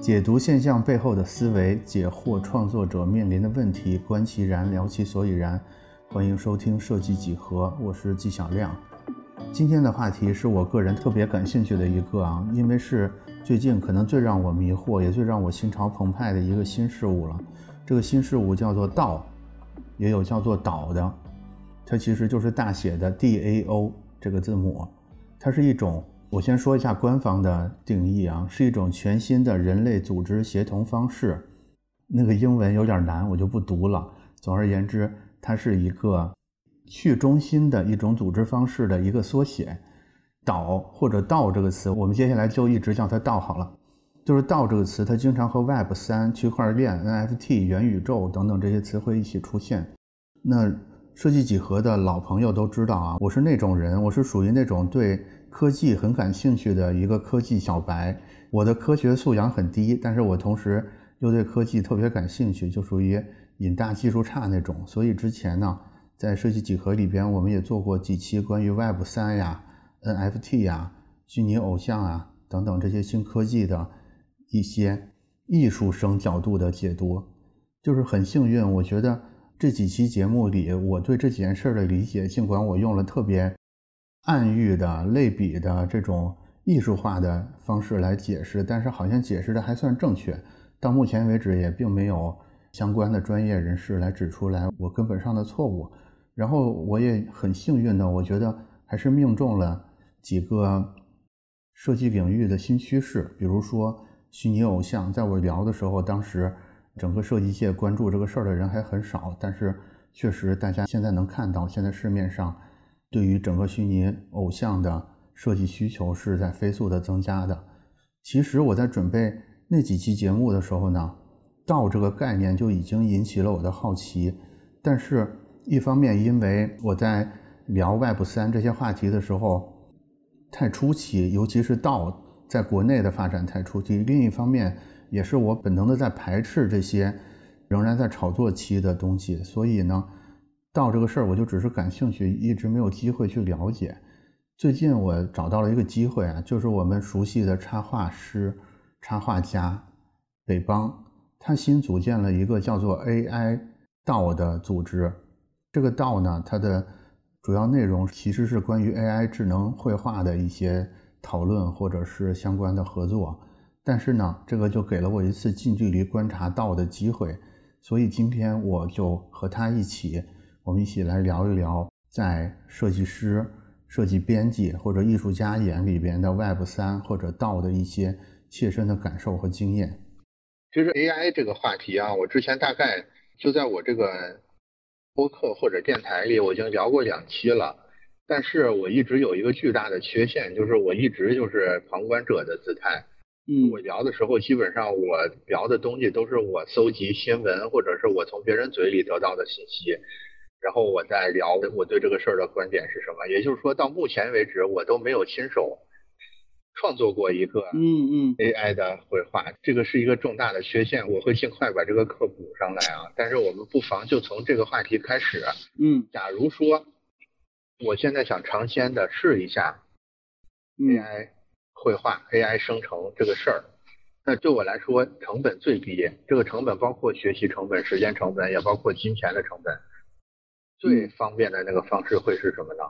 解读现象背后的思维，解惑创作者面临的问题，观其然，聊其所以然。欢迎收听设计几何，我是纪晓亮。今天的话题是我个人特别感兴趣的一个啊，因为是最近可能最让我迷惑，也最让我心潮澎湃的一个新事物了。这个新事物叫做道，也有叫做导的，它其实就是大写的 DAO 这个字母，它是一种。我先说一下官方的定义啊，是一种全新的人类组织协同方式。那个英文有点难，我就不读了。总而言之，它是一个去中心的一种组织方式的一个缩写。岛或者道这个词，我们接下来就一直叫它道好了。就是道这个词，它经常和 Web 三、区块链、NFT、元宇宙等等这些词汇一起出现。那设计几何的老朋友都知道啊，我是那种人，我是属于那种对。科技很感兴趣的一个科技小白，我的科学素养很低，但是我同时又对科技特别感兴趣，就属于瘾大技术差那种。所以之前呢，在设计几何里边，我们也做过几期关于 Web 三呀、NFT 呀、虚拟偶像啊等等这些新科技的一些艺术生角度的解读。就是很幸运，我觉得这几期节目里，我对这几件事的理解，尽管我用了特别。暗喻的、类比的这种艺术化的方式来解释，但是好像解释的还算正确。到目前为止，也并没有相关的专业人士来指出来我根本上的错误。然后我也很幸运的，我觉得还是命中了几个设计领域的新趋势，比如说虚拟偶像。在我聊的时候，当时整个设计界关注这个事儿的人还很少，但是确实大家现在能看到，现在市面上。对于整个虚拟偶像的设计需求是在飞速的增加的。其实我在准备那几期节目的时候呢，道这个概念就已经引起了我的好奇。但是，一方面因为我在聊 Web 三这些话题的时候太初期，尤其是道在国内的发展太初期；另一方面，也是我本能的在排斥这些仍然在炒作期的东西。所以呢。道这个事儿，我就只是感兴趣，一直没有机会去了解。最近我找到了一个机会啊，就是我们熟悉的插画师、插画家北邦，他新组建了一个叫做 AI 道的组织。这个道呢，它的主要内容其实是关于 AI 智能绘画的一些讨论或者是相关的合作。但是呢，这个就给了我一次近距离观察道的机会，所以今天我就和他一起。我们一起来聊一聊，在设计师、设计编辑或者艺术家眼里边的 Web 三或者道的一些切身的感受和经验。其实 AI 这个话题啊，我之前大概就在我这个播客或者电台里，我已经聊过两期了。但是我一直有一个巨大的缺陷，就是我一直就是旁观者的姿态。嗯，我聊的时候，基本上我聊的东西都是我搜集新闻或者是我从别人嘴里得到的信息。然后我再聊我对这个事儿的观点是什么，也就是说到目前为止我都没有亲手创作过一个嗯嗯 AI 的绘画，这个是一个重大的缺陷，我会尽快把这个课补上来啊。但是我们不妨就从这个话题开始，嗯，假如说我现在想尝鲜的试一下 AI 绘画、AI 生成这个事儿，那对我来说成本最低，这个成本包括学习成本、时间成本，也包括金钱的成本。最方便的那个方式会是什么呢？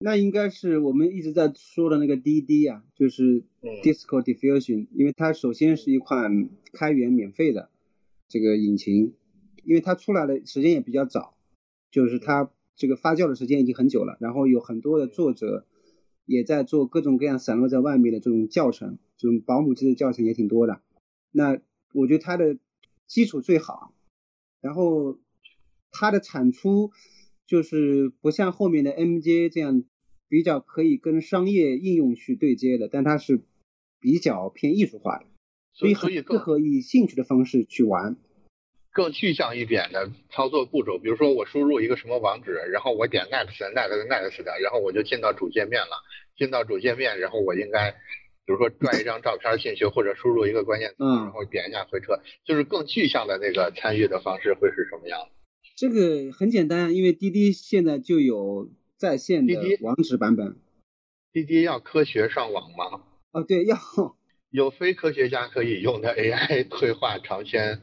那应该是我们一直在说的那个滴滴啊，就是 Disco Diffusion，因为它首先是一款开源免费的这个引擎，因为它出来的时间也比较早，就是它这个发酵的时间已经很久了，然后有很多的作者也在做各种各样散落在外面的这种教程，这种保姆级的教程也挺多的。那我觉得它的基础最好，然后。它的产出就是不像后面的 MJ 这样比较可以跟商业应用去对接的，但它是比较偏艺术化的，所以很适合以兴趣的方式去玩。更具象一点的操作步骤，比如说我输入一个什么网址，然后我点 next，next，next 的，然后我就进到主界面了。进到主界面，然后我应该，比如说拽一张照片进去，或者输入一个关键词，然后点一下回车，就是更具象的那个参与的方式会是什么样的？这个很简单，因为滴滴现在就有在线的网址版本。滴滴要科学上网吗？哦，对，要。有非科学家可以用的 AI 绘画长篇。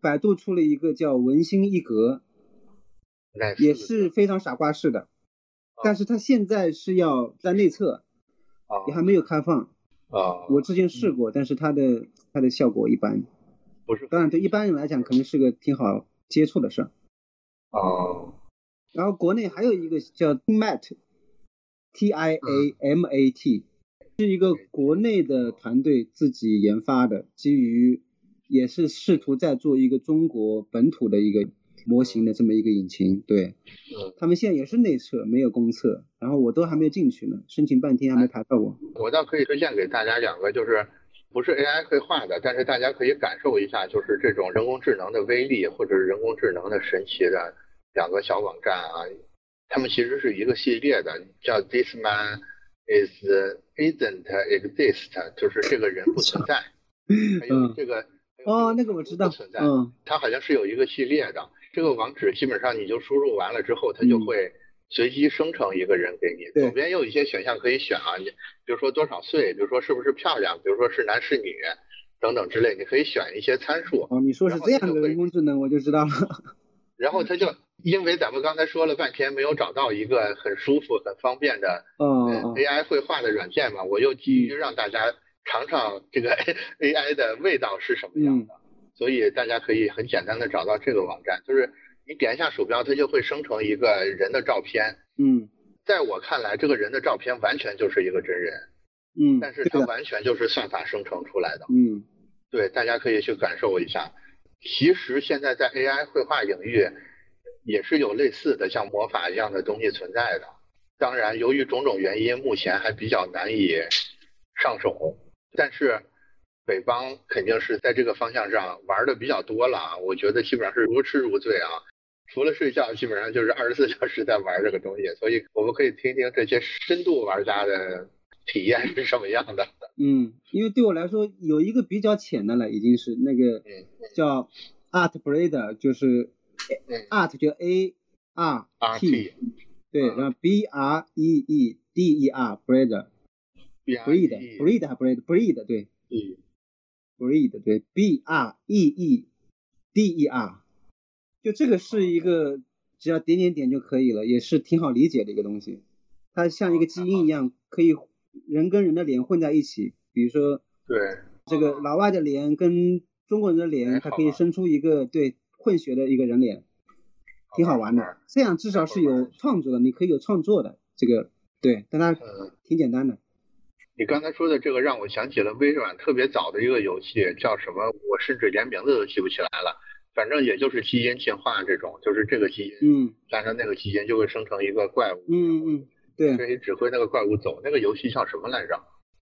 百度出了一个叫文心一格，也是非常傻瓜式的，但是它现在是要在内测，也还没有开放。啊，我之前试过，但是它的它的效果一般。不是，当然对一般人来讲，可能是个挺好接触的事儿。哦。然后国内还有一个叫 TIAMAT，T I A M A T，是一个国内的团队自己研发的，基于。也是试图在做一个中国本土的一个模型的这么一个引擎，对，他们现在也是内测，没有公测，然后我都还没有进去呢，申请半天还没排到我。我倒可以推荐给大家两个，就是不是 AI 绘画的，但是大家可以感受一下，就是这种人工智能的威力或者人工智能的神奇的两个小网站啊，他们其实是一个系列的，叫 This Man Is Isn't Exist，就是这个人不存在，还有这个。哦，那个我知道，不存在，嗯，它好像是有一个系列的，这个网址基本上你就输入完了之后，它就会随机生成一个人给你。左边有一些选项可以选啊，你比如说多少岁，比如说是不是漂亮，比如说是男是女等等之类，你可以选一些参数。哦，你说是这样的人工智能，我就知道了。然后它就因为咱们刚才说了半天没有找到一个很舒服、很方便的嗯 AI 绘画的软件嘛，我又急于让大家。尝尝这个 AI 的味道是什么样的，所以大家可以很简单的找到这个网站，就是你点一下鼠标，它就会生成一个人的照片。嗯，在我看来，这个人的照片完全就是一个真人。嗯，但是它完全就是算法生成出来的。嗯，对，大家可以去感受一下。其实现在在 AI 绘画领域也是有类似的像魔法一样的东西存在的，当然由于种种原因，目前还比较难以上手。但是北方肯定是在这个方向上玩的比较多了啊，我觉得基本上是如痴如醉啊，除了睡觉，基本上就是二十四 小时在玩这个东西，所以我们可以听听这些深度玩家的体验是什么样的。嗯，因为对我来说有一个比较浅的了，已经是那个叫 Art Breeder，就是 Art 就 A R T，对，然后 B R E E D E R Breeder。breed，breed 还 breed，breed 对，breed 对，b r e e d e r，就这个是一个只要点点点就可以了，也是挺好理解的一个东西。它像一个基因一样，可以人跟人的脸混在一起，比如说对这个老外的脸跟中国人的脸，它可以生出一个对混血的一个人脸，挺好玩的。这样至少是有创作的，你可以有创作的这个对，但它挺简单的。你刚才说的这个让我想起了微软特别早的一个游戏，叫什么？我甚至连名字都记不起来了。反正也就是基因进化这种，就是这个基因，嗯，加上那个基因就会生成一个怪物，嗯嗯，对，可以指挥那个怪物走。那个游戏叫什么来着？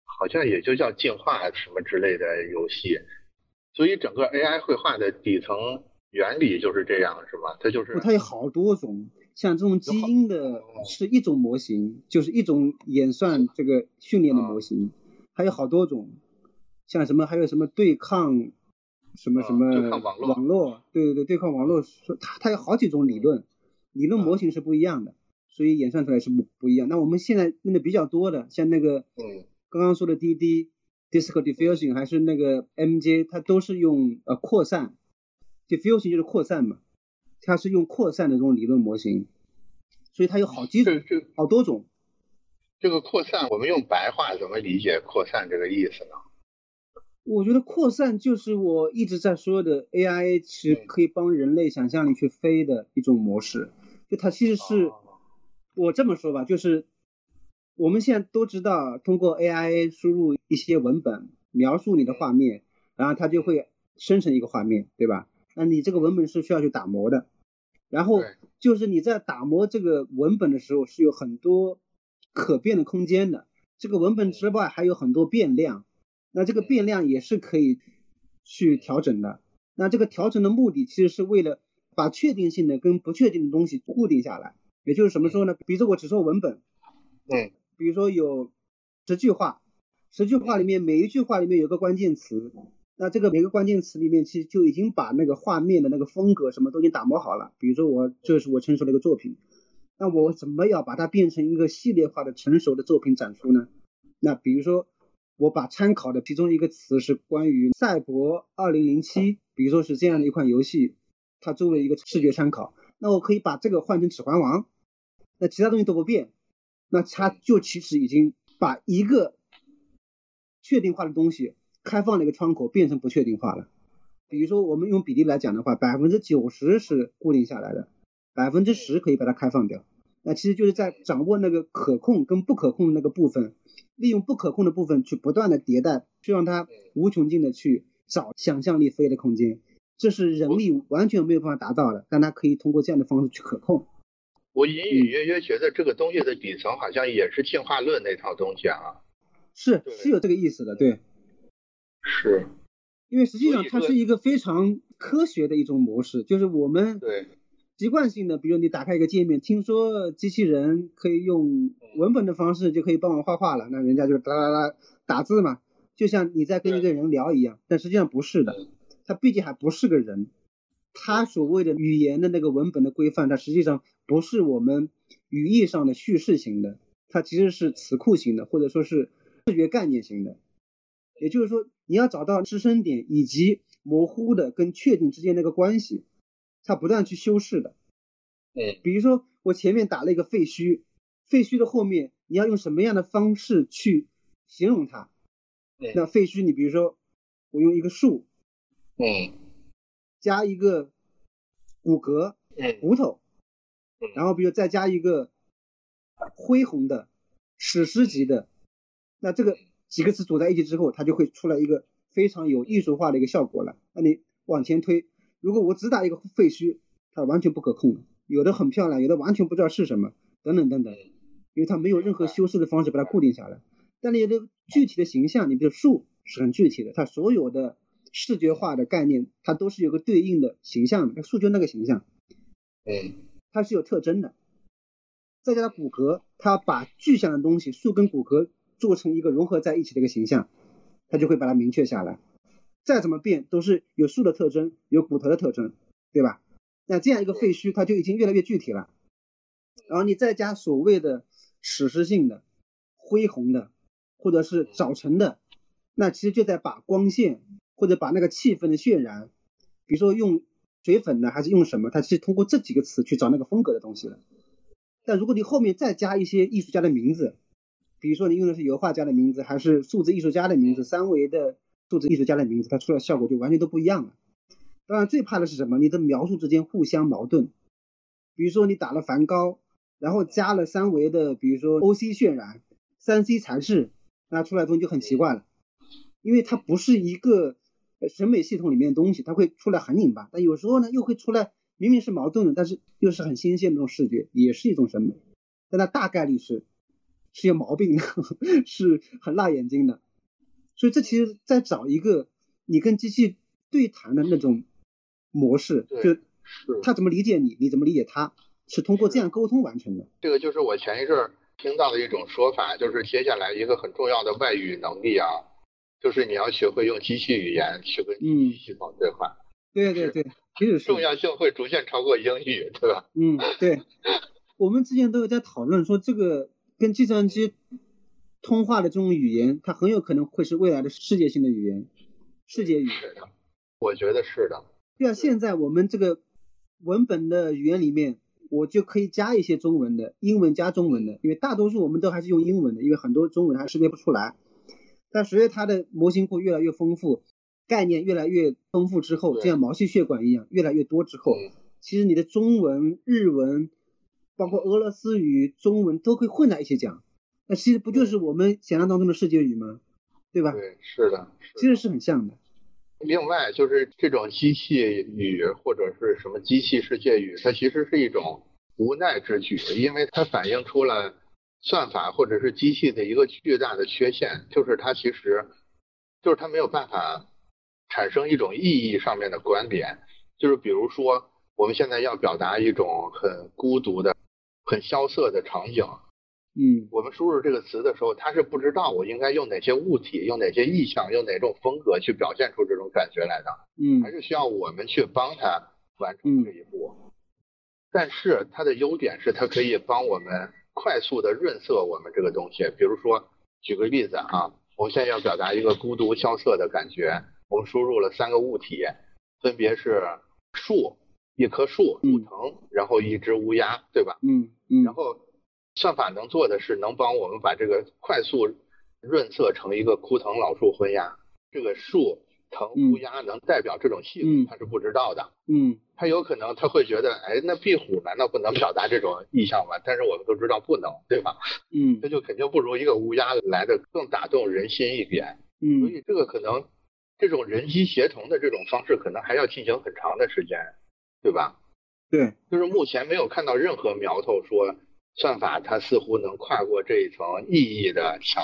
好像也就叫进化什么之类的游戏。所以整个 AI 绘画的底层原理就是这样，是吧？它就是，它有好多种。像这种基因的是一种模型，就是一种演算这个训练的模型，还有好多种，像什么还有什么对抗什么什么网络，对对对，对抗网络，说它它有好几种理论，理论模型是不一样的，所以演算出来是不不一样。那我们现在用的比较多的，像那个刚刚说的滴滴 Disco Diffusion 还是那个 MJ，它都是用呃扩散，Diffusion 就是扩散嘛。它是用扩散的这种理论模型，所以它有好几种，好多种。这个扩散，我们用白话怎么理解扩散这个意思呢？我觉得扩散就是我一直在说的 AI 是可以帮人类想象力去飞的一种模式。就它其实是，我这么说吧，就是我们现在都知道，通过 AI 输入一些文本，描述你的画面，然后它就会生成一个画面，对吧？那你这个文本是需要去打磨的。然后就是你在打磨这个文本的时候，是有很多可变的空间的。这个文本之外还有很多变量，那这个变量也是可以去调整的。那这个调整的目的其实是为了把确定性的跟不确定的东西固定下来。也就是什么时候呢？比如说我只说文本，对，比如说有十句话，十句话里面每一句话里面有个关键词。那这个每个关键词里面，其实就已经把那个画面的那个风格什么都已经打磨好了。比如说我这是我成熟的一个作品，那我怎么要把它变成一个系列化的成熟的作品展出呢？那比如说我把参考的其中一个词是关于赛博二零零七，比如说是这样的一款游戏，它作为一个视觉参考，那我可以把这个换成指环王，那其他东西都不变，那它就其实已经把一个确定化的东西开放了一个窗口变成不确定化了。比如说我们用比例来讲的话，百分之九十是固定下来的，百分之十可以把它开放掉。那其实就是在掌握那个可控跟不可控的那个部分，利用不可控的部分去不断的迭代，去让它无穷尽的去找想象力飞的空间，这是人力完全没有办法达到的，但它可以通过这样的方式去可控。我隐隐约约觉得这个东西的底层好像也是进化论那套东西啊，是是有这个意思的，对，是，因为实际上它是一个非常科学的一种模式，就是我们对。习惯性的，比如你打开一个界面，听说机器人可以用文本的方式就可以帮我画画了，那人家就哒哒哒打字嘛，就像你在跟一个人聊一样。但实际上不是的，他毕竟还不是个人，他所谓的语言的那个文本的规范，它实际上不是我们语义上的叙事型的，它其实是词库型的，或者说是视觉概念型的。也就是说，你要找到支撑点以及模糊的跟确定之间那个关系。它不断去修饰的，嗯，比如说我前面打了一个废墟，废墟的后面你要用什么样的方式去形容它？那废墟你比如说我用一个树，嗯，加一个骨骼，骨头，然后比如再加一个恢宏的史诗级的，那这个几个词组在一起之后，它就会出来一个非常有艺术化的一个效果了。那你往前推。如果我只打一个废墟，它完全不可控，有的很漂亮，有的完全不知道是什么，等等等等，因为它没有任何修饰的方式把它固定下来。但你的具体的形象，你比如树是很具体的，它所有的视觉化的概念，它都是有个对应的形象的，树就那个形象，嗯，它是有特征的。再加上骨骼，它把具象的东西，树跟骨骼做成一个融合在一起的一个形象，它就会把它明确下来。再怎么变，都是有树的特征，有骨头的特征，对吧？那这样一个废墟，它就已经越来越具体了。然后你再加所谓的史诗性的、恢宏的，或者是早晨的，那其实就在把光线或者把那个气氛的渲染，比如说用水粉呢，还是用什么，它是通过这几个词去找那个风格的东西了。但如果你后面再加一些艺术家的名字，比如说你用的是油画家的名字，还是数字艺术家的名字，三维的。数字艺术家的名字，它出来效果就完全都不一样了。当然，最怕的是什么？你的描述之间互相矛盾。比如说，你打了梵高，然后加了三维的，比如说 O C 渲染、三 C 材质，那出来东西就很奇怪了。因为它不是一个审美系统里面的东西，它会出来很拧巴。但有时候呢，又会出来明明是矛盾的，但是又是很新鲜的那种视觉，也是一种审美。但它大概率是是有毛病的，是很辣眼睛的。所以这其实在找一个你跟机器对谈的那种模式，就他怎么理解你，你怎么理解他，是通过这样沟通完成的。这个就是我前一阵儿听到的一种说法，就是接下来一个很重要的外语能力啊，就是你要学会用机器语言去跟机器系统对话。对对对，其实重要性会逐渐超过英语，对吧？嗯，对。我们之前都有在讨论说，这个跟计算机。通话的这种语言，它很有可能会是未来的世界性的语言，世界语。我觉得是的。对啊，现在我们这个文本的语言里面，我就可以加一些中文的，英文加中文的，因为大多数我们都还是用英文的，因为很多中文还识别不出来。但随着它的模型库越来越丰富，概念越来越丰富之后，就像毛细血管一样越来越多之后，其实你的中文、日文，包括俄罗斯语、中文都可以混在一起讲。那其实不就是我们想象当中的世界语吗？对吧？对，是的，其实是很像的。另外，就是这种机器语或者是什么机器世界语，它其实是一种无奈之举，因为它反映出了算法或者是机器的一个巨大的缺陷，就是它其实就是它没有办法产生一种意义上面的观点。就是比如说，我们现在要表达一种很孤独的、很萧瑟的场景。嗯，我们输入这个词的时候，他是不知道我应该用哪些物体、用哪些意象、用哪种风格去表现出这种感觉来的。嗯，还是需要我们去帮他完成这一步。但是它的优点是，它可以帮我们快速的润色我们这个东西。比如说，举个例子啊，我们现在要表达一个孤独萧瑟的感觉，我们输入了三个物体，分别是树，一棵树，树藤，然后一只乌鸦，对吧？嗯嗯。然后算法能做的是能帮我们把这个快速润色成一个枯藤老树昏鸦，这个树。藤乌鸦能代表这种气氛，他是不知道的。嗯，他有可能他会觉得，哎，那壁虎难道不能表达这种意象吗？但是我们都知道不能，对吧？嗯，这就肯定不如一个乌鸦来的更打动人心一点。嗯，所以这个可能这种人机协同的这种方式，可能还要进行很长的时间，对吧？对，就是目前没有看到任何苗头说算法它似乎能跨过这一层意义的墙，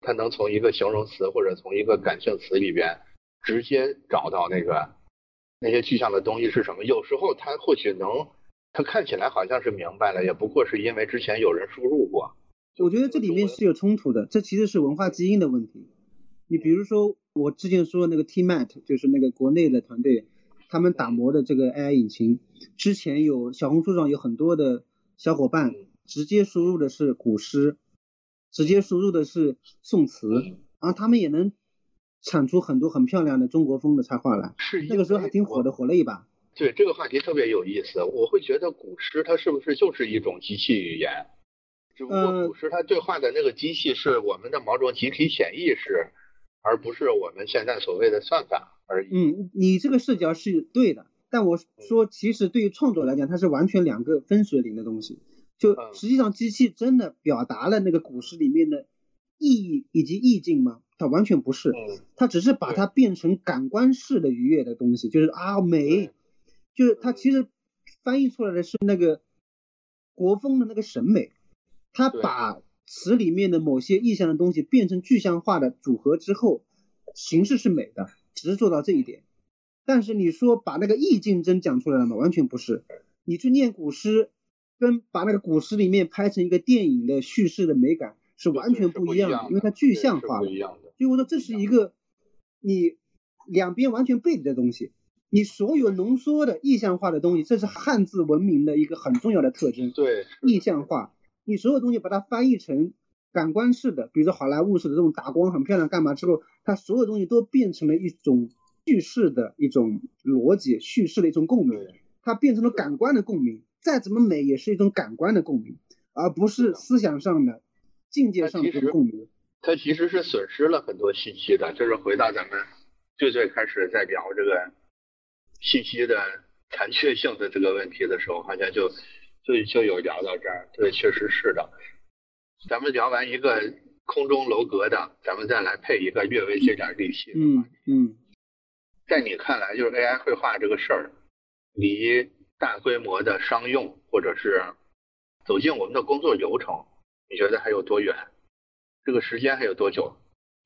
它能从一个形容词或者从一个感性词里边。直接找到那个那些具象的东西是什么？有时候它或许能，它看起来好像是明白了，也不过是因为之前有人输入过。我觉得这里面是有冲突的，这其实是文化基因的问题。你比如说我之前说的那个 Tmat，就是那个国内的团队，他们打磨的这个 AI 引擎，之前有小红书上有很多的小伙伴直接输入的是古诗，直接输入的是宋词，然后他们也能。产出很多很漂亮的中国风的插画来，是那个时候还挺火的，火了一把。对这个话题特别有意思，我会觉得古诗它是不是就是一种机器语言？只不过古诗它对话的那个机器是我们的某种集体潜意识，而不是我们现在所谓的算法而已。嗯，你这个视角是对的，但我说其实对于创作来讲，它是完全两个分水岭的东西。就实际上机器真的表达了那个古诗里面的意义以及意境吗？它完全不是，它只是把它变成感官式的愉悦的东西，就是啊美，就是它其实翻译出来的是那个国风的那个审美，它把词里面的某些意象的东西变成具象化的组合之后，形式是美的，只是做到这一点。但是你说把那个意境真讲出来了吗？完全不是。你去念古诗，跟把那个古诗里面拍成一个电影的叙事的美感是完全不一样的，因为它具象化了。所以我说这是一个你两边完全背离的东西。你所有浓缩的意象化的东西，这是汉字文明的一个很重要的特征。对，意象化，你所有东西把它翻译成感官式的，比如说好莱坞式的这种打光很漂亮，干嘛之后，它所有东西都变成了一种叙事的一种逻辑，叙事的一种共鸣，它变成了感官的共鸣。再怎么美，也是一种感官的共鸣，而不是思想上的、境界上的共鸣。它其实是损失了很多信息的，就是回到咱们最最开始在聊这个信息的残缺性的这个问题的时候，好像就就就有聊到这儿。对，确实是的。咱们聊完一个空中楼阁的，咱们再来配一个略微接点力气的嗯嗯。在你看来，就是 AI 绘画这个事儿，离大规模的商用或者是走进我们的工作流程，你觉得还有多远？这个时间还有多久？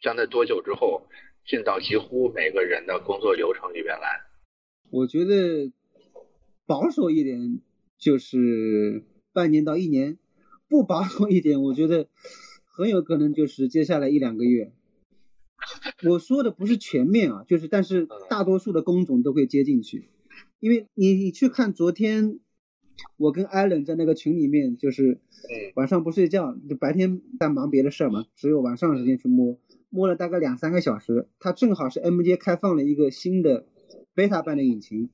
将在多久之后进到几乎每个人的工作流程里边来？我觉得保守一点就是半年到一年，不保守一点，我觉得很有可能就是接下来一两个月。我说的不是全面啊，就是但是大多数的工种都会接进去，因为你你去看昨天。我跟艾伦在那个群里面，就是晚上不睡觉，就白天在忙别的事儿嘛，只有晚上时间去摸，摸了大概两三个小时。它正好是 MJ 开放了一个新的 beta 版的引擎，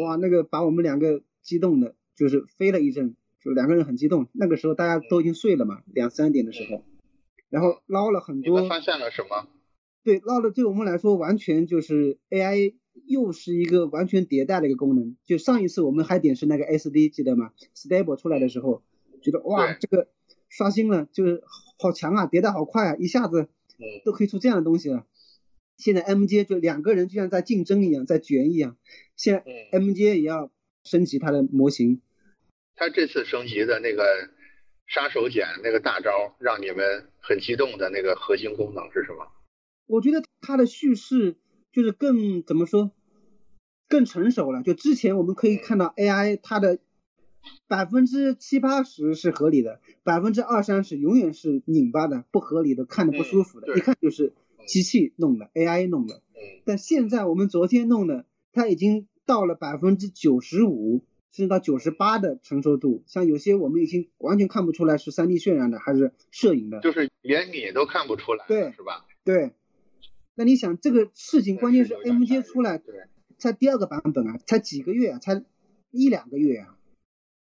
哇，那个把我们两个激动的，就是飞了一阵，就两个人很激动。那个时候大家都已经睡了嘛，两三点的时候，然后捞了很多。发现了什么？对，捞的对我们来说完全就是 AI。又是一个完全迭代的一个功能。就上一次我们还点是那个 SD，记得吗？Stable 出来的时候，觉得哇，这个刷新了，就是好强啊，迭代好快啊，一下子都可以出这样的东西了。现在 MJ 就两个人就像在竞争一样，在卷一样。现在 MJ 也要升级它的模型。它这次升级的那个杀手锏，那个大招，让你们很激动的那个核心功能是什么？我觉得它的叙事。就是更怎么说，更成熟了。就之前我们可以看到 AI 它的百分之七八十是合理的，百分之二三十永远是拧巴的、不合理的、看着不舒服的，一看就是机器弄的，AI 弄的。但现在我们昨天弄的，它已经到了百分之九十五甚至到九十八的成熟度，像有些我们已经完全看不出来是三 D 渲染的还是摄影的，就是连你都看不出来，对，是吧？对。那你想这个事情，关键是 MJ 出来，对，才第二个版本啊，才几个月啊，才一两个月啊，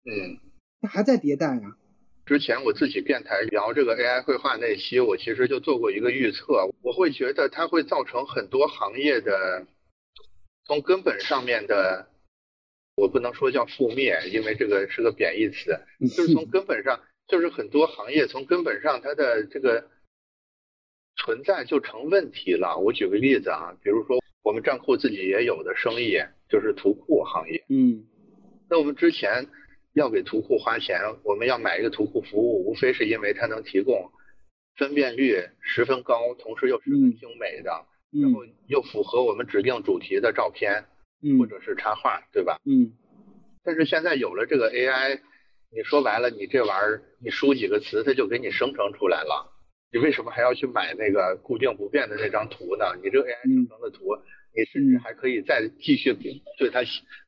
嗯，它还在迭代啊。之前我自己电台聊这个 AI 绘画那期，我其实就做过一个预测，我会觉得它会造成很多行业的从根本上面的，我不能说叫覆灭，因为这个是个贬义词，就是从根本上，就是很多行业从根本上它的这个存在就成问题了。我举个例子啊，比如说我们账户自己也有的生意，就是图库行业，嗯，那我们之前。要给图库花钱，我们要买一个图库服务，无非是因为它能提供分辨率十分高，同时又十分精美的，然后又符合我们指定主题的照片，或者是插画，对吧？嗯。但是现在有了这个 AI，你说白了，你这玩意儿你输几个词，它就给你生成出来了。你为什么还要去买那个固定不变的那张图呢？你这个 AI 生成的图。你甚至还可以再继续对它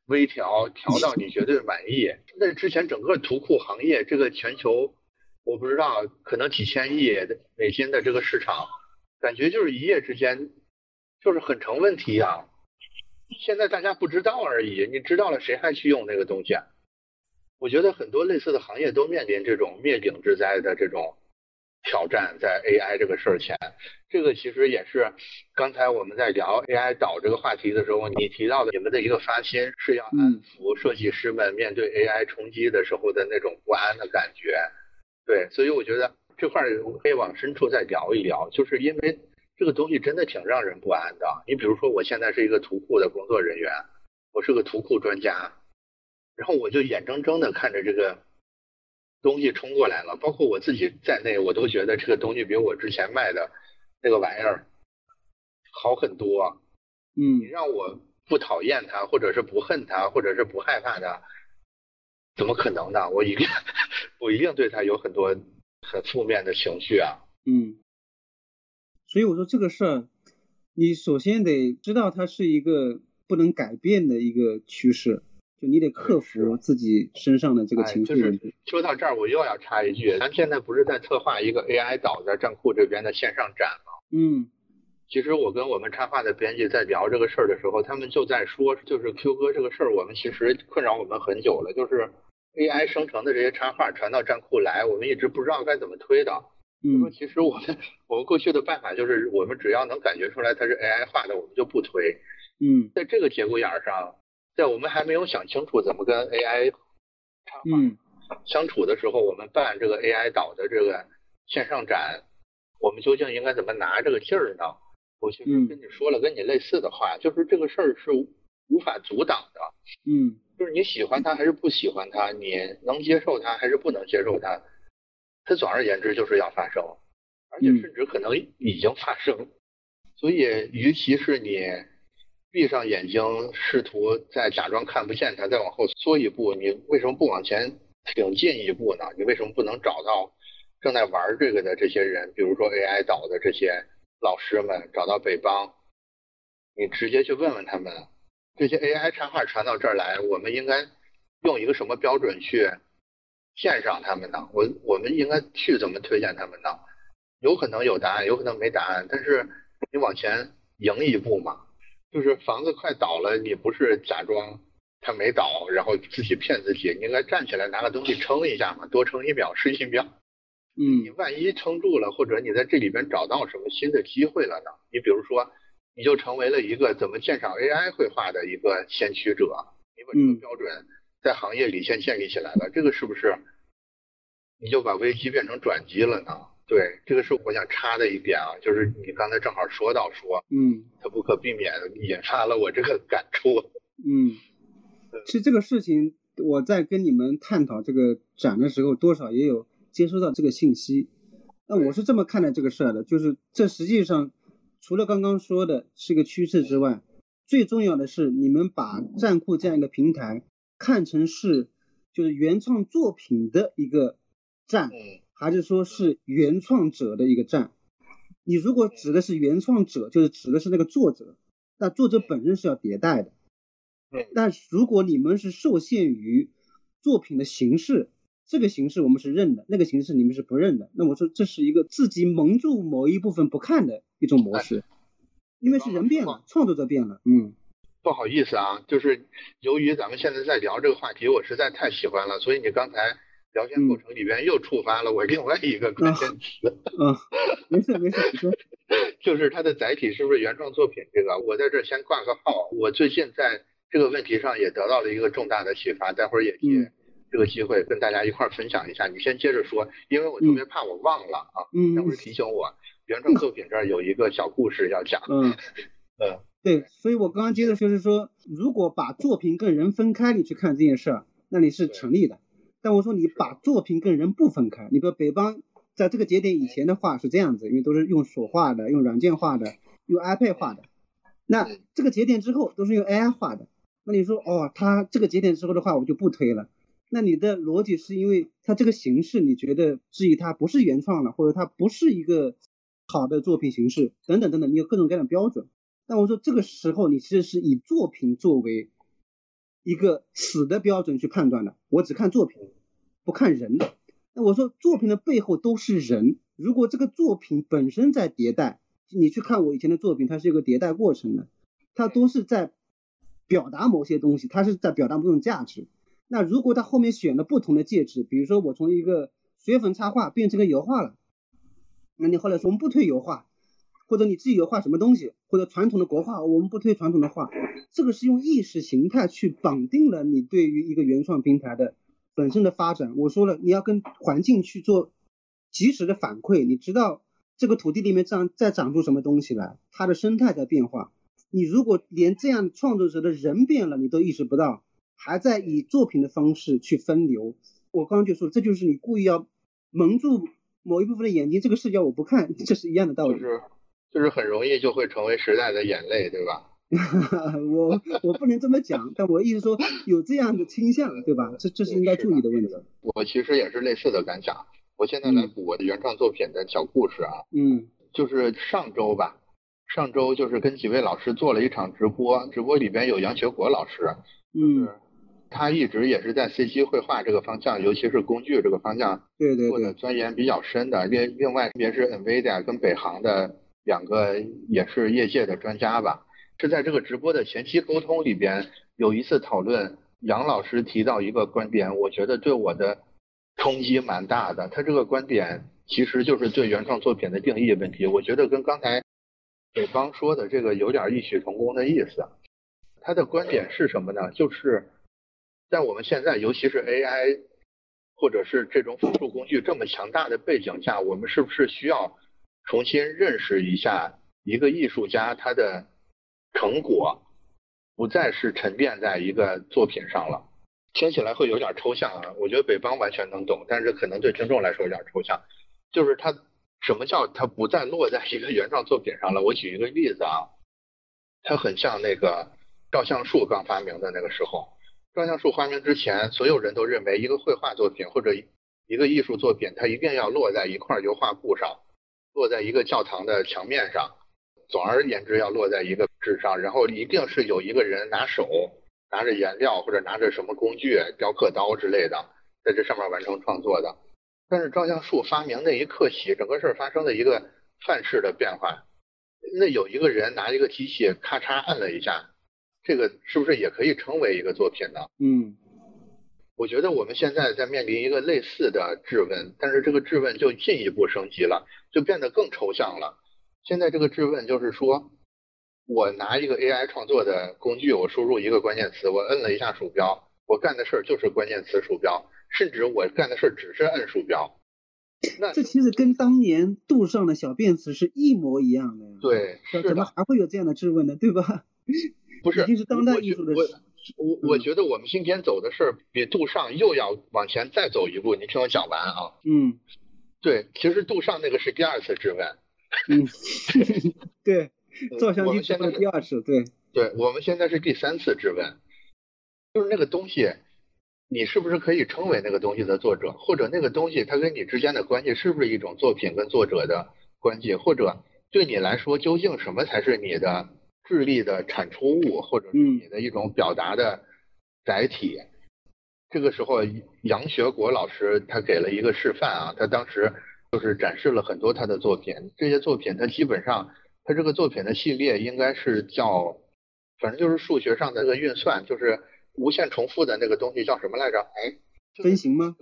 微调，调到你绝对满意。那之前整个图库行业，这个全球我不知道，可能几千亿美金的这个市场，感觉就是一夜之间就是很成问题啊。现在大家不知道而已，你知道了谁还去用那个东西？啊我觉得很多类似的行业都面临这种灭顶之灾的这种。挑战在 AI 这个事儿前，这个其实也是刚才我们在聊 AI 导这个话题的时候，你提到的你们的一个发心是要安抚设计师们面对 AI 冲击的时候的那种不安的感觉。对，所以我觉得这块可以往深处再聊一聊，就是因为这个东西真的挺让人不安的。你比如说，我现在是一个图库的工作人员，我是个图库专家，然后我就眼睁睁的看着这个。东西冲过来了，包括我自己在内，我都觉得这个东西比我之前卖的那个玩意儿好很多。嗯，你让我不讨厌它，或者是不恨它，或者是不害怕它，怎么可能呢？我一定，我一定对它有很多很负面的情绪啊。嗯，所以我说这个事儿，你首先得知道它是一个不能改变的一个趋势。就你得克服自己身上的这个情绪问题。说到这儿，我又要插一句，咱现在不是在策划一个 AI 导在站库这边的线上展吗？嗯，其实我跟我们插画的编辑在聊这个事儿的时候，他们就在说，就是 Q 哥这个事儿，我们其实困扰我们很久了，就是 AI 生成的这些插画传到站库来，我们一直不知道该怎么推的。嗯，说其实我们我们过去的办法就是，我们只要能感觉出来它是 AI 画的，我们就不推。嗯，在这个节骨眼上。在我们还没有想清楚怎么跟 AI 插画相处的时候，我们办这个 AI 岛的这个线上展，我们究竟应该怎么拿这个劲儿呢？我其实跟你说了跟你类似的话，就是这个事儿是无法阻挡的。嗯，就是你喜欢他还是不喜欢他，你能接受他还是不能接受他，它总而言之就是要发生，而且甚至可能已经发生。所以，与其是你。闭上眼睛，试图再假装看不见它，再往后缩一步，你为什么不往前挺进一步呢？你为什么不能找到正在玩这个的这些人，比如说 AI 导的这些老师们，找到北邦，你直接去问问他们，这些 AI 插画传到这儿来，我们应该用一个什么标准去鉴赏他们呢？我我们应该去怎么推荐他们呢？有可能有答案，有可能没答案，但是你往前迎一步嘛。就是房子快倒了，你不是假装它没倒，然后自己骗自己，你应该站起来拿个东西撑一下嘛，多撑一秒是一秒。嗯，你万一撑住了，或者你在这里边找到什么新的机会了呢？你比如说，你就成为了一个怎么鉴赏 AI 绘画的一个先驱者，你把这个标准在行业里先建立起来了，这个是不是你就把危机变成转机了呢？对，这个是我想插的一点啊，就是你刚才正好说到说，嗯，它不可避免引发了我这个感触。嗯，其实这个事情我在跟你们探讨这个展的时候，多少也有接收到这个信息。那我是这么看待这个事儿的，就是这实际上除了刚刚说的是个趋势之外，最重要的是你们把站库这样一个平台看成是就是原创作品的一个站。还是说是原创者的一个站，你如果指的是原创者，就是指的是那个作者，那作者本身是要迭代的。但如果你们是受限于作品的形式，这个形式我们是认的，那个形式你们是不认的，那我说这是一个自己蒙住某一部分不看的一种模式，因为是人变了，创作者变了，嗯。不好意思啊，就是由于咱们现在在聊这个话题，我实在太喜欢了，所以你刚才聊天过程里边又触发了我另外一个关键词。嗯，没事没事，你说。就是它的载体是不是原创作品？这个我在这先挂个号。我最近在这个问题上也得到了一个重大的启发，待会儿也借这个机会跟大家一块儿分享一下。你先接着说，因为我特别怕我忘了啊。嗯。待会儿提醒我，原创作品这儿有一个小故事要讲。嗯。嗯。对，所以我刚刚接着就是说，如果把作品跟人分开，你去看这件事儿，那你是成立的。但我说你把作品跟人不分开，你比如北方在这个节点以前的画是这样子，因为都是用手画的，用软件画的，用 iPad 画的。那这个节点之后都是用 AI 画的。那你说哦，他这个节点之后的话，我就不推了。那你的逻辑是因为它这个形式你觉得质疑它不是原创了，或者它不是一个好的作品形式等等等等，你有各种各样的标准。但我说这个时候你其实是以作品作为一个死的标准去判断的，我只看作品，不看人。那我说作品的背后都是人，如果这个作品本身在迭代，你去看我以前的作品，它是一个迭代过程的，它都是在表达某些东西，它是在表达某种价值。那如果它后面选了不同的介质，比如说我从一个水粉插画变成个油画了，那你后来说我们不推油画。或者你自己有画什么东西，或者传统的国画，我们不推传统的画，这个是用意识形态去绑定了你对于一个原创平台的本身的发展。我说了，你要跟环境去做及时的反馈，你知道这个土地里面长在长出什么东西来，它的生态在变化。你如果连这样创作者的人变了，你都意识不到，还在以作品的方式去分流，我刚刚就说，这就是你故意要蒙住某一部分的眼睛，这个视角我不看，这是一样的道理。是就是很容易就会成为时代的眼泪，对吧？我我不能这么讲，但我意思说有这样的倾向，对吧？这这是应该注意的问题。我其实也是类似的感想。我现在来补我的原创作品的小故事啊。嗯。就是上周吧，上周就是跟几位老师做了一场直播，直播里边有杨学国老师。嗯。他一直也是在 CG 绘画这个方向，尤其是工具这个方向，对对做的钻研比较深的。另另外，特别是 NVIDIA 跟北航的。两个也是业界的专家吧，是在这个直播的前期沟通里边有一次讨论，杨老师提到一个观点，我觉得对我的冲击蛮大的。他这个观点其实就是对原创作品的定义问题，我觉得跟刚才北方说的这个有点异曲同工的意思。他的观点是什么呢？就是在我们现在，尤其是 AI 或者是这种辅助工具这么强大的背景下，我们是不是需要？重新认识一下一个艺术家，他的成果不再是沉淀在一个作品上了。听起来会有点抽象啊，我觉得北方完全能懂，但是可能对听众来说有点抽象。就是他什么叫他不再落在一个原创作品上了？我举一个例子啊，它很像那个照相术刚发明的那个时候。照相术发明之前，所有人都认为一个绘画作品或者一个艺术作品，它一定要落在一块油画布上。落在一个教堂的墙面上，总而言之要落在一个纸上，然后一定是有一个人拿手拿着颜料或者拿着什么工具，雕刻刀之类的，在这上面完成创作的。但是照相术发明那一刻起，整个事儿发生了一个范式的变化。那有一个人拿一个机器咔嚓按了一下，这个是不是也可以成为一个作品呢？嗯。我觉得我们现在在面临一个类似的质问，但是这个质问就进一步升级了，就变得更抽象了。现在这个质问就是说，我拿一个 AI 创作的工具，我输入一个关键词，我摁了一下鼠标，我干的事儿就是关键词鼠标，甚至我干的事儿只是摁鼠标。那这其实跟当年杜尚的小便词是一模一样的呀。对，怎么还会有这样的质问呢？对吧？不 是，已经是当代艺术的。我我觉得我们今天走的事儿比杜尚又要往前再走一步，你听我讲完啊。嗯，对，其实杜尚那个是第二次质问。嗯，对，照相机现在第二次，对。对，我们现在是第三次质问，就是那个东西，你是不是可以称为那个东西的作者，或者那个东西它跟你之间的关系是不是一种作品跟作者的关系，或者对你来说究竟什么才是你的？智力的产出物，或者是你的一种表达的载体。这个时候，杨学国老师他给了一个示范啊，他当时就是展示了很多他的作品，这些作品他基本上他这个作品的系列应该是叫，反正就是数学上的那个运算，就是无限重复的那个东西叫什么来着？哎，分形吗？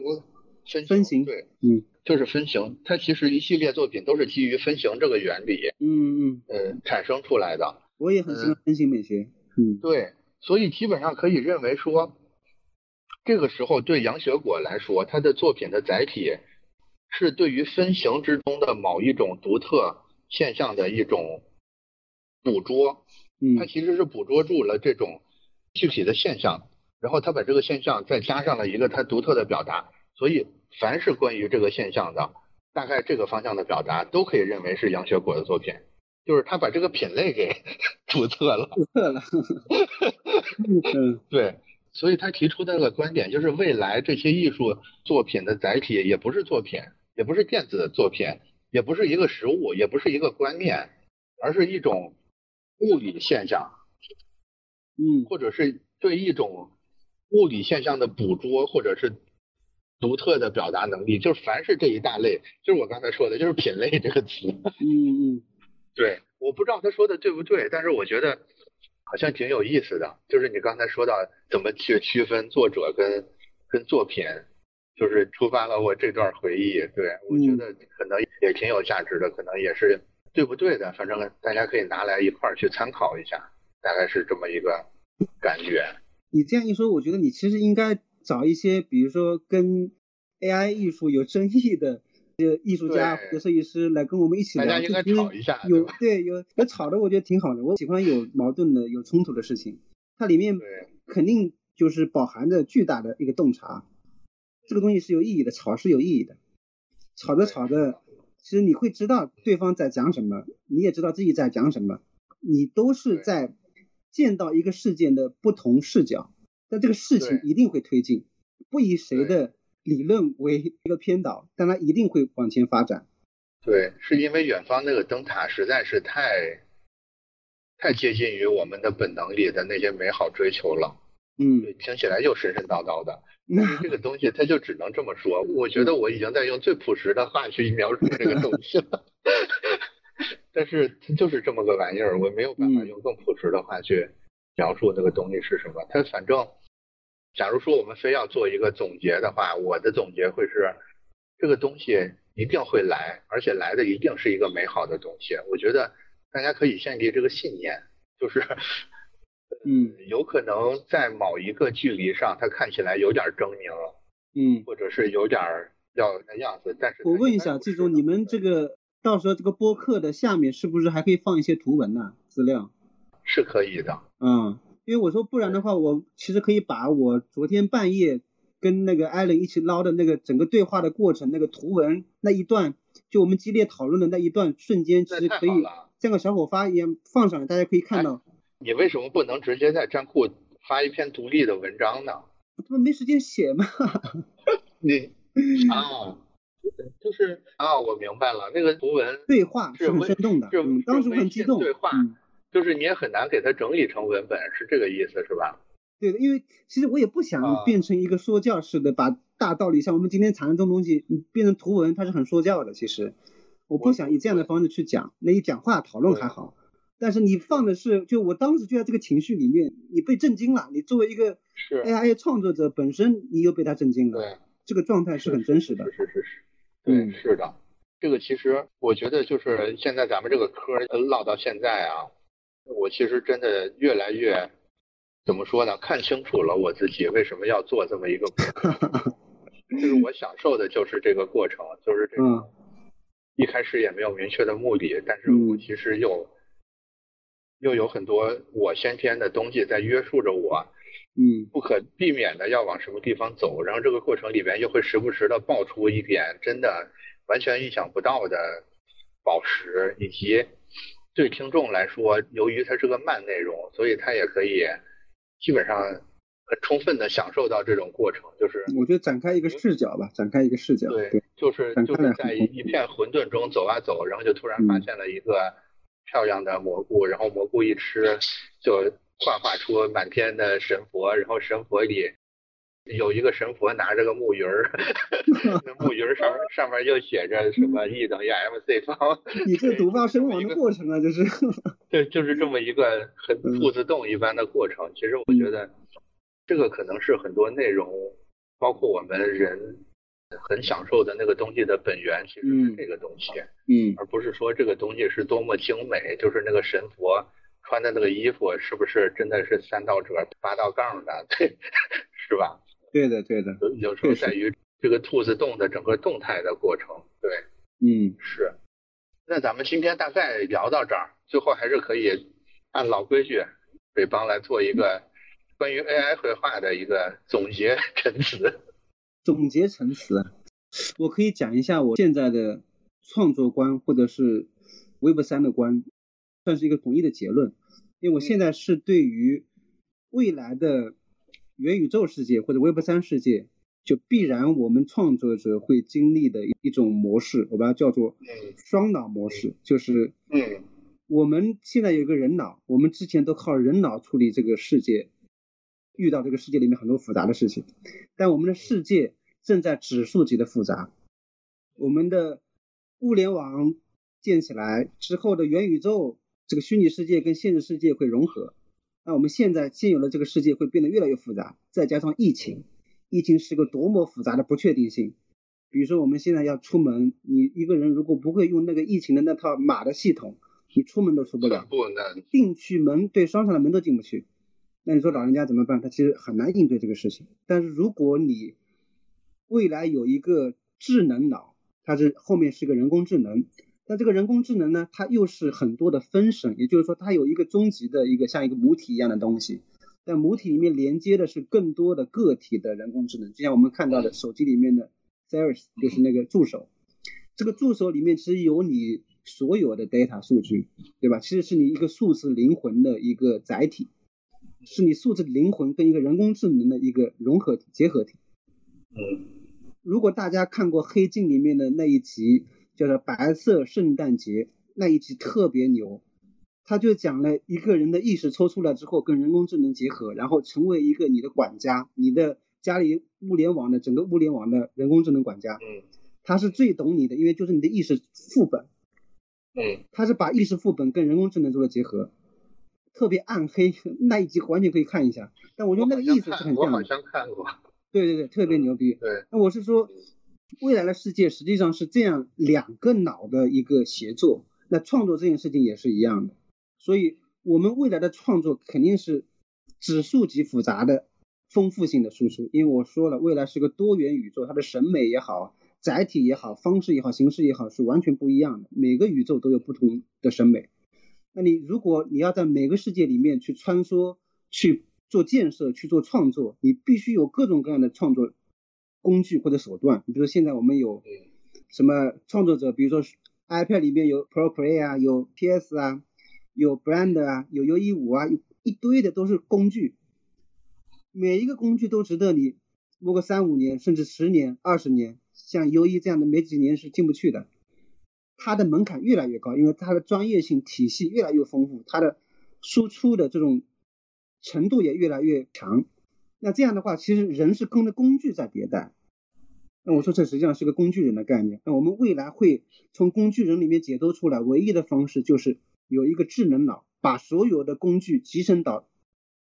分分形对，嗯，就是分形。它其实一系列作品都是基于分形这个原理，嗯嗯，呃，产生出来的。我也很喜欢分形美学，嗯，对，所以基本上可以认为说。这个时候，对杨学果来说，他的作品的载体是对于分形之中的某一种独特现象的一种捕捉。嗯，他其实是捕捉住了这种具体的现象，然后他把这个现象再加上了一个他独特的表达。所以，凡是关于这个现象的，大概这个方向的表达，都可以认为是杨学果的作品。就是他把这个品类给 注册了。注册了。嗯，对。所以他提出的那个观点就是，未来这些艺术作品的载体也不是作品，也不是电子作品，也不是一个实物，也不是一个观念，而是一种物理现象，嗯，或者是对一种物理现象的捕捉，或者是独特的表达能力。就是凡是这一大类，就是我刚才说的，就是品类这个词。嗯嗯，对，我不知道他说的对不对，但是我觉得。好像挺有意思的，就是你刚才说到怎么去区分作者跟跟作品，就是触发了我这段回忆。对我觉得可能也挺有价值的，可能也是对不对的，反正大家可以拿来一块儿去参考一下，大概是这么一个感觉。你这样一说，我觉得你其实应该找一些，比如说跟 AI 艺术有争议的。个艺术家和设计师来跟我们一起聊，大家应该吵一下，有对有有吵的，我觉得挺好的。我喜欢有矛盾的、有冲突的事情，它里面肯定就是饱含着巨大的一个洞察。这个东西是有意义的，吵是有意义的。吵着吵着，其实你会知道对方在讲什么，你也知道自己在讲什么，你都是在见到一个事件的不同视角，但这个事情一定会推进，不以谁的。理论为一个偏导，但它一定会往前发展。对，是因为远方那个灯塔实在是太，太接近于我们的本能里的那些美好追求了。嗯，听起来又神神叨叨的。那这个东西它就只能这么说。我觉得我已经在用最朴实的话去描述这个东西了。但是它就是这么个玩意儿，我没有办法用更朴实的话去描述那个东西是什么。它反正。假如说我们非要做一个总结的话，我的总结会是，这个东西一定会来，而且来的一定是一个美好的东西。我觉得大家可以建立这个信念，就是，嗯，有可能在某一个距离上，它看起来有点狰狞，嗯，或者是有点要那样子，但是我问一下，这种你们这个到时候这个播客的下面是不是还可以放一些图文呢？资料是可以的，嗯。因为我说不然的话，我其实可以把我昨天半夜跟那个艾伦一起捞的那个整个对话的过程，那个图文那一段，就我们激烈讨论的那一段瞬间，其实可以像个小火花一样放上来，大家可以看到。你为什么不能直接在站库发一篇独立的文章呢？我他妈没时间写嘛。你 啊，就是啊，我明白了，那个图文对话是很生动的，嗯，当时很激动。对话。就是你也很难给它整理成文本，是这个意思，是吧？对的，因为其实我也不想变成一个说教式的，把大道理像我们今天谈的这种东西，你变成图文，它是很说教的。其实我不想以这样的方式去讲，那一讲话讨论还好，但是你放的是，就我当时就在这个情绪里面，你被震惊了。你作为一个 AI 创作者本身，你又被他震惊了。对，这个状态是很真实的。是是是是，对，是的。这个其实我觉得就是现在咱们这个嗑唠到现在啊。我其实真的越来越怎么说呢？看清楚了我自己为什么要做这么一个博客，就是我享受的就是这个过程，就是这个一开始也没有明确的目的，但是我其实又又有很多我先天的东西在约束着我，嗯，不可避免的要往什么地方走，然后这个过程里边又会时不时的爆出一点真的完全意想不到的宝石以及。对听众来说，由于它是个慢内容，所以它也可以基本上很充分的享受到这种过程。就是我觉得展开一个视角吧，展开一个视角。对，就是就是在一片混沌中走啊走，然后就突然发现了一个漂亮的蘑菇，然后蘑菇一吃就幻化出满天的神佛，然后神佛里有一个神佛拿着个木鱼儿，那木鱼儿上面上面就写着什么 E 等于 mc 方。你这毒发身亡的过程啊，就是。对，就是这么一个很兔子洞一般的过程。其实我觉得这个可能是很多内容，包括我们人。很享受的那个东西的本源其实是这个东西，嗯，而不是说这个东西是多么精美，就是那个神佛穿的那个衣服是不是真的是三道褶八道杠的，对，是吧？对的，对的，有时候在于这个兔子洞的整个动态的过程，对，嗯，是。那咱们今天大概聊到这儿，最后还是可以按老规矩，北方来做一个关于 AI 绘画的一个总结陈词。总结陈词，我可以讲一下我现在的创作观，或者是 Web 三的观，算是一个统一的结论。因为我现在是对于未来的元宇宙世界或者 Web 三世界，就必然我们创作者会经历的一种模式，我把它叫做双脑模式，就是我们现在有一个人脑，我们之前都靠人脑处理这个世界。遇到这个世界里面很多复杂的事情，但我们的世界正在指数级的复杂。我们的物联网建起来之后的元宇宙，这个虚拟世界跟现实世界会融合。那我们现在现有的这个世界会变得越来越复杂，再加上疫情，疫情是个多么复杂的不确定性。比如说我们现在要出门，你一个人如果不会用那个疫情的那套码的系统，你出门都出不了。不能。进去门对商场的门都进不去。那你说老人家怎么办？他其实很难应对这个事情。但是如果你未来有一个智能脑，它是后面是个人工智能，那这个人工智能呢，它又是很多的分身，也就是说它有一个终极的一个像一个母体一样的东西，在母体里面连接的是更多的个体的人工智能，就像我们看到的手机里面的 Siri 就是那个助手，这个助手里面其实有你所有的 data 数据，对吧？其实是你一个数字灵魂的一个载体。是你数字灵魂跟一个人工智能的一个融合体、结合体。嗯，如果大家看过《黑镜》里面的那一集，叫做《白色圣诞节》，那一集特别牛，他就讲了一个人的意识抽出来之后，跟人工智能结合，然后成为一个你的管家，你的家里物联网的整个物联网的人工智能管家。嗯，他是最懂你的，因为就是你的意识副本。嗯，他是把意识副本跟人工智能做了结合。特别暗黑那一集完全可以看一下，但我觉得那个意思是很像。我好像看过。对对对，特别牛逼。对。那我是说，未来的世界实际上是这样两个脑的一个协作。那创作这件事情也是一样的。所以，我们未来的创作肯定是指数级复杂的、丰富性的输出。因为我说了，未来是个多元宇宙，它的审美也好、载体也好、方式也好、形式也好，是完全不一样的。每个宇宙都有不同的审美。那你如果你要在每个世界里面去穿梭、去做建设、去做创作，你必须有各种各样的创作工具或者手段。你比如说现在我们有什么创作者，比如说 iPad 里面有 Procreate 啊，有 PS 啊，有 Brand 啊，有 U E 五啊，有一堆的都是工具，每一个工具都值得你摸个三五年，甚至十年、二十年。像 U E 这样的没几年是进不去的。它的门槛越来越高，因为它的专业性体系越来越丰富，它的输出的这种程度也越来越强。那这样的话，其实人是跟着工具在迭代。那我说这实际上是个工具人的概念。那我们未来会从工具人里面解脱出来，唯一的方式就是有一个智能脑，把所有的工具集成到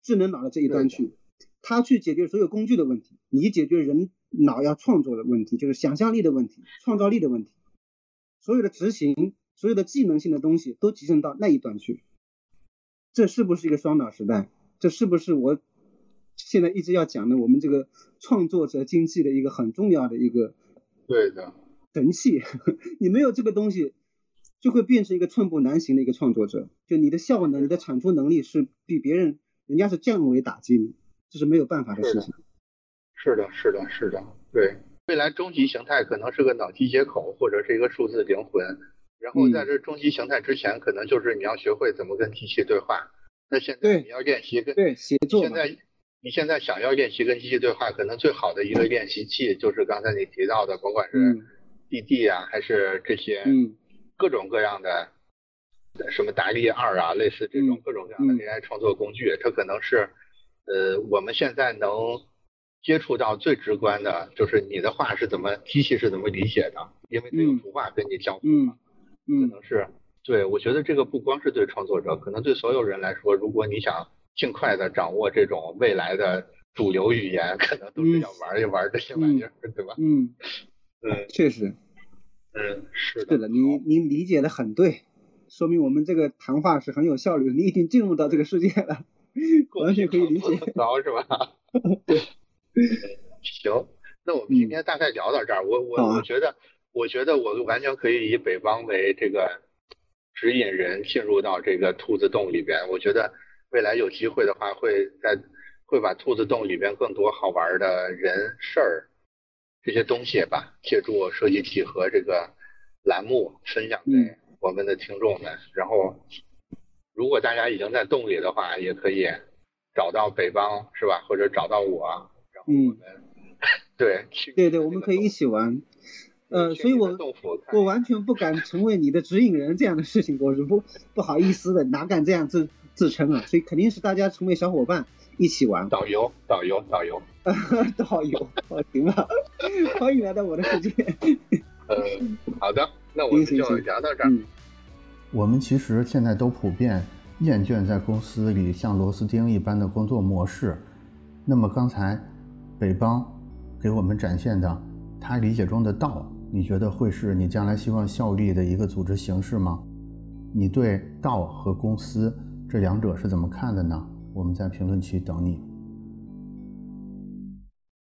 智能脑的这一端去，它去解决所有工具的问题，你解决人脑要创作的问题，就是想象力的问题、创造力的问题。所有的执行，所有的技能性的东西都集成到那一端去，这是不是一个双脑时代？这是不是我现在一直要讲的我们这个创作者经济的一个很重要的一个对的神器？你没有这个东西，就会变成一个寸步难行的一个创作者。就你的效能、你的产出能力是比别人，人家是降维打击你，这是没有办法的事情。是的，是的，是的，对。未来终极形态可能是个脑机接口，或者是一个数字灵魂。然后在这终极形态之前，可能就是你要学会怎么跟机器对话。那现在你要练习跟对协作。现在你现在想要练习跟机器对话，可能最好的一个练习器就是刚才你提到的，甭管是 D D 啊，还是这些各种各样的什么达利二啊，类似这种各种各样的 AI 创作工具，它可能是呃我们现在能接触到最直观的，就是你的话是怎么机器是怎么理解的，因为它有图画跟你交互嘛，可能是对我觉得这个不光是对创作者，可能对所有人来说，如果你想尽快的掌握这种未来的主流语言，可能都是要玩一玩这些玩意儿，对吧？嗯嗯，确实。嗯，是的，您您理解的很对，说明我们这个谈话是很有效率，你已经进入到这个世界了，完全可以理解。高是吧？对，行，那我们今天大概聊到这儿，我我我觉得，我觉得我完全可以以北方为这个指引人进入到这个兔子洞里边，我觉得未来有机会的话，会在会把兔子洞里边更多好玩的人事儿。这些东西吧，借助设计体和这个栏目分享给我们的听众们。然后，如果大家已经在洞里的话，也可以找到北方，是吧？或者找到我，然后我们对对对，我们 可以一起玩。呃，所以我我完全不敢成为你的指引人这样的事情，我是不不好意思的，哪敢这样自自称啊？所以肯定是大家成为小伙伴。一起玩导游，导游，导游，导游，好行了，欢迎来到我的世界。呃，好的，那我们就聊到这儿。我们其实现在都普遍厌倦在公司里像螺丝钉一般的工作模式。那么刚才北邦给我们展现的他理解中的道，你觉得会是你将来希望效力的一个组织形式吗？你对道和公司这两者是怎么看的呢？我们在评论区等你。